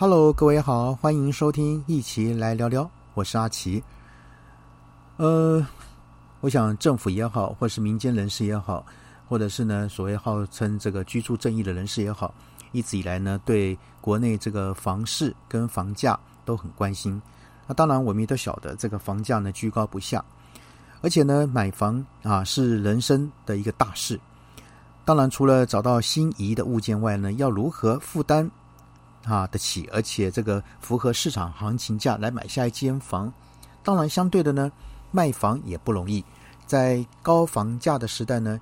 Hello，各位好，欢迎收听一起来聊聊，我是阿奇。呃，我想政府也好，或是民间人士也好，或者是呢所谓号称这个居住正义的人士也好，一直以来呢对国内这个房市跟房价都很关心。那当然，我们也都晓得这个房价呢居高不下，而且呢买房啊是人生的一个大事。当然，除了找到心仪的物件外呢，要如何负担？啊，得起，而且这个符合市场行情价来买下一间房，当然相对的呢，卖房也不容易。在高房价的时代呢，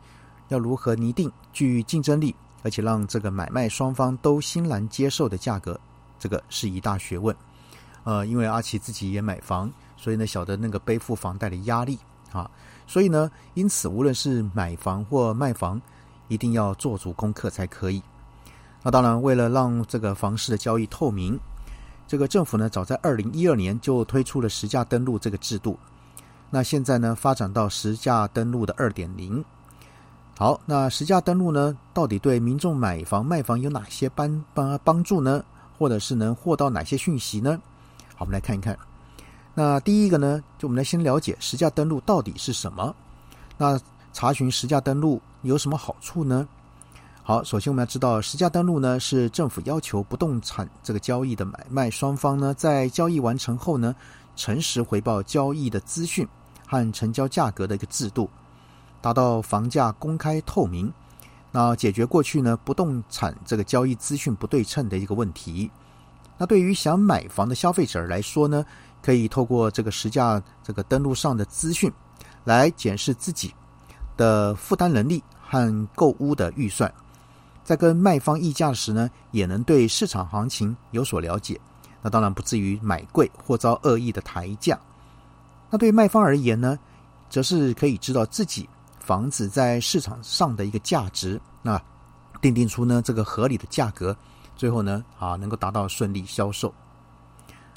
要如何拟定具竞争力，而且让这个买卖双方都欣然接受的价格，这个是一大学问。呃，因为阿奇自己也买房，所以呢，晓得那个背负房贷的压力啊，所以呢，因此无论是买房或卖房，一定要做足功课才可以。那当然，为了让这个房市的交易透明，这个政府呢，早在二零一二年就推出了实价登录这个制度。那现在呢，发展到实价登录的二点零。好，那实价登录呢，到底对民众买房卖房有哪些帮帮帮助呢？或者是能获到哪些讯息呢？好，我们来看一看。那第一个呢，就我们来先了解实价登录到底是什么。那查询实价登录有什么好处呢？好，首先我们要知道，实价登录呢是政府要求不动产这个交易的买卖双方呢，在交易完成后呢，诚实回报交易的资讯和成交价格的一个制度，达到房价公开透明，那解决过去呢不动产这个交易资讯不对称的一个问题。那对于想买房的消费者来说呢，可以透过这个实价这个登录上的资讯，来检视自己的负担能力和购屋的预算。在跟卖方议价时呢，也能对市场行情有所了解，那当然不至于买贵或遭恶意的抬价。那对卖方而言呢，则是可以知道自己房子在市场上的一个价值，那定定出呢这个合理的价格，最后呢啊能够达到顺利销售。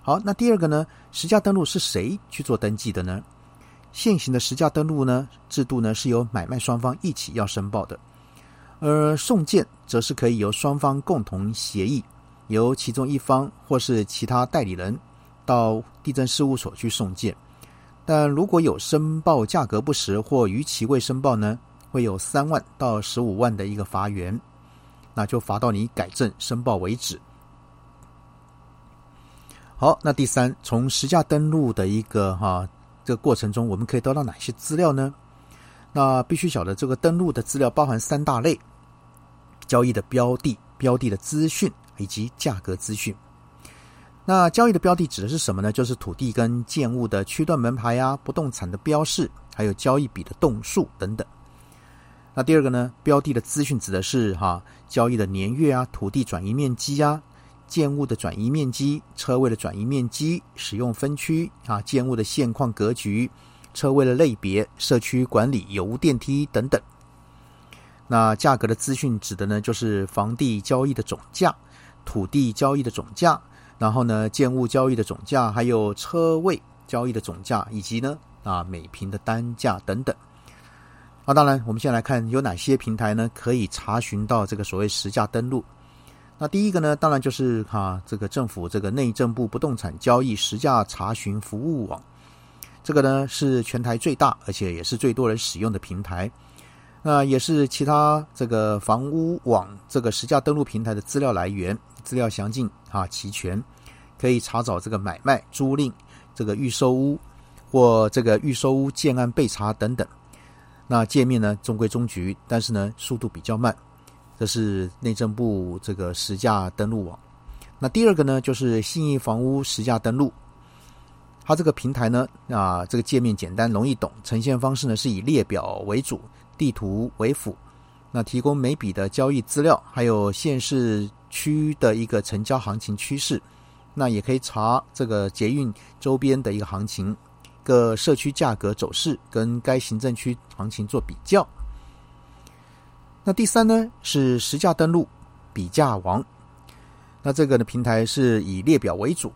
好，那第二个呢，实价登录是谁去做登记的呢？现行的实价登录呢制度呢是由买卖双方一起要申报的。而送件则是可以由双方共同协议，由其中一方或是其他代理人到地震事务所去送件。但如果有申报价格不实或逾期未申报呢，会有三万到十五万的一个罚元，那就罚到你改正申报为止。好，那第三，从实价登录的一个哈这个过程中，我们可以得到哪些资料呢？那必须晓得，这个登录的资料包含三大类。交易的标的、标的的资讯以及价格资讯。那交易的标的指的是什么呢？就是土地跟建物的区段门牌啊，不动产的标示，还有交易笔的栋数等等。那第二个呢，标的的资讯指的是哈交易的年月啊，土地转移面积啊，建物的转移面积，车位的转移面积，使用分区啊，建物的现况格局，车位的类别，社区管理有无电梯等等。那价格的资讯指的呢，就是房地交易的总价、土地交易的总价，然后呢，建物交易的总价，还有车位交易的总价，以及呢，啊，每平的单价等等。那当然，我们先来看有哪些平台呢，可以查询到这个所谓实价登录。那第一个呢，当然就是哈，这个政府这个内政部不动产交易实价查询服务网，这个呢是全台最大，而且也是最多人使用的平台。那也是其他这个房屋网这个实价登录平台的资料来源，资料详尽啊齐全，可以查找这个买卖、租赁、这个预售屋或这个预售屋建案备查等等。那界面呢中规中矩，但是呢速度比较慢。这是内政部这个实价登录网。那第二个呢就是信义房屋实价登录，它这个平台呢啊这个界面简单容易懂，呈现方式呢是以列表为主。地图为辅，那提供每笔的交易资料，还有县市区的一个成交行情趋势，那也可以查这个捷运周边的一个行情，各社区价格走势跟该行政区行情做比较。那第三呢是实价登录比价王，那这个呢平台是以列表为主，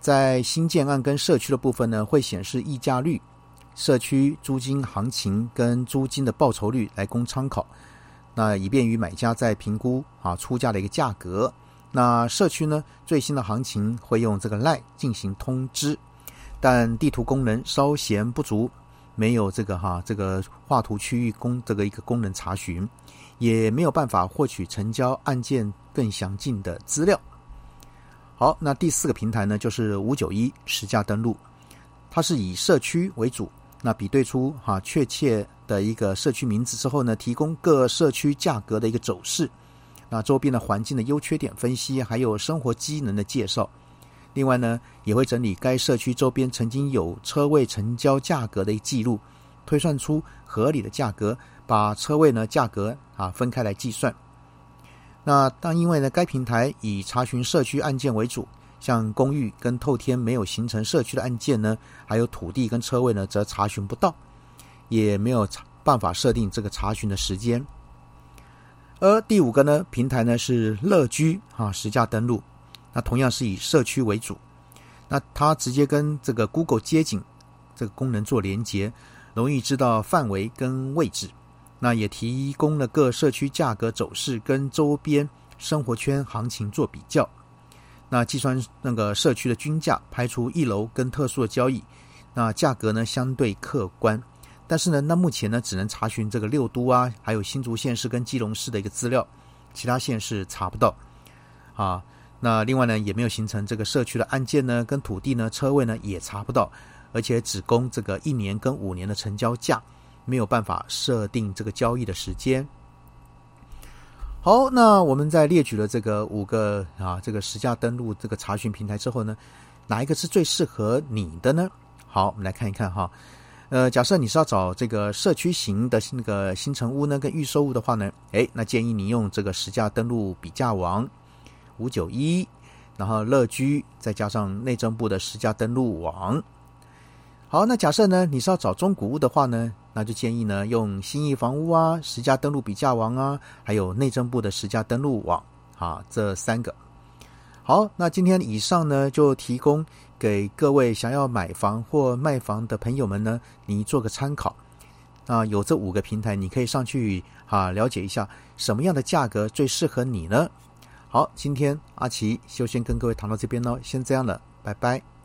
在新建案跟社区的部分呢会显示溢价率。社区租金行情跟租金的报酬率来供参考，那以便于买家在评估啊出价的一个价格，那社区呢最新的行情会用这个 Line 进行通知，但地图功能稍嫌不足，没有这个哈这个画图区域功这个一个功能查询，也没有办法获取成交案件更详尽的资料。好，那第四个平台呢就是五九一实价登录，它是以社区为主。那比对出哈确切的一个社区名字之后呢，提供各社区价格的一个走势，那周边的环境的优缺点分析，还有生活机能的介绍。另外呢，也会整理该社区周边曾经有车位成交价格的一记录，推算出合理的价格，把车位呢价格啊分开来计算。那但因为呢，该平台以查询社区案件为主。像公寓跟透天没有形成社区的案件呢，还有土地跟车位呢，则查询不到，也没有办法设定这个查询的时间。而第五个呢，平台呢是乐居啊实价登录，那同样是以社区为主，那它直接跟这个 Google 街景这个功能做连接，容易知道范围跟位置，那也提供了各社区价格走势跟周边生活圈行情做比较。那计算那个社区的均价，排除一楼跟特殊的交易，那价格呢相对客观。但是呢，那目前呢只能查询这个六都啊，还有新竹县市跟基隆市的一个资料，其他县市查不到。啊，那另外呢也没有形成这个社区的案件呢，跟土地呢车位呢也查不到，而且只供这个一年跟五年的成交价，没有办法设定这个交易的时间。好，那我们在列举了这个五个啊，这个实价登录这个查询平台之后呢，哪一个是最适合你的呢？好，我们来看一看哈。呃，假设你是要找这个社区型的那个新城屋呢，跟预售屋的话呢，哎，那建议你用这个实价登录比价网五九一，然后乐居再加上内政部的实价登录网。好，那假设呢你是要找中古屋的话呢，那就建议呢用新义房屋啊、实价登录比价网啊，还有内政部的实价登录网啊这三个。好，那今天以上呢就提供给各位想要买房或卖房的朋友们呢，你做个参考。啊，有这五个平台，你可以上去啊了解一下什么样的价格最适合你呢？好，今天阿奇就先跟各位谈到这边喽，先这样了，拜拜。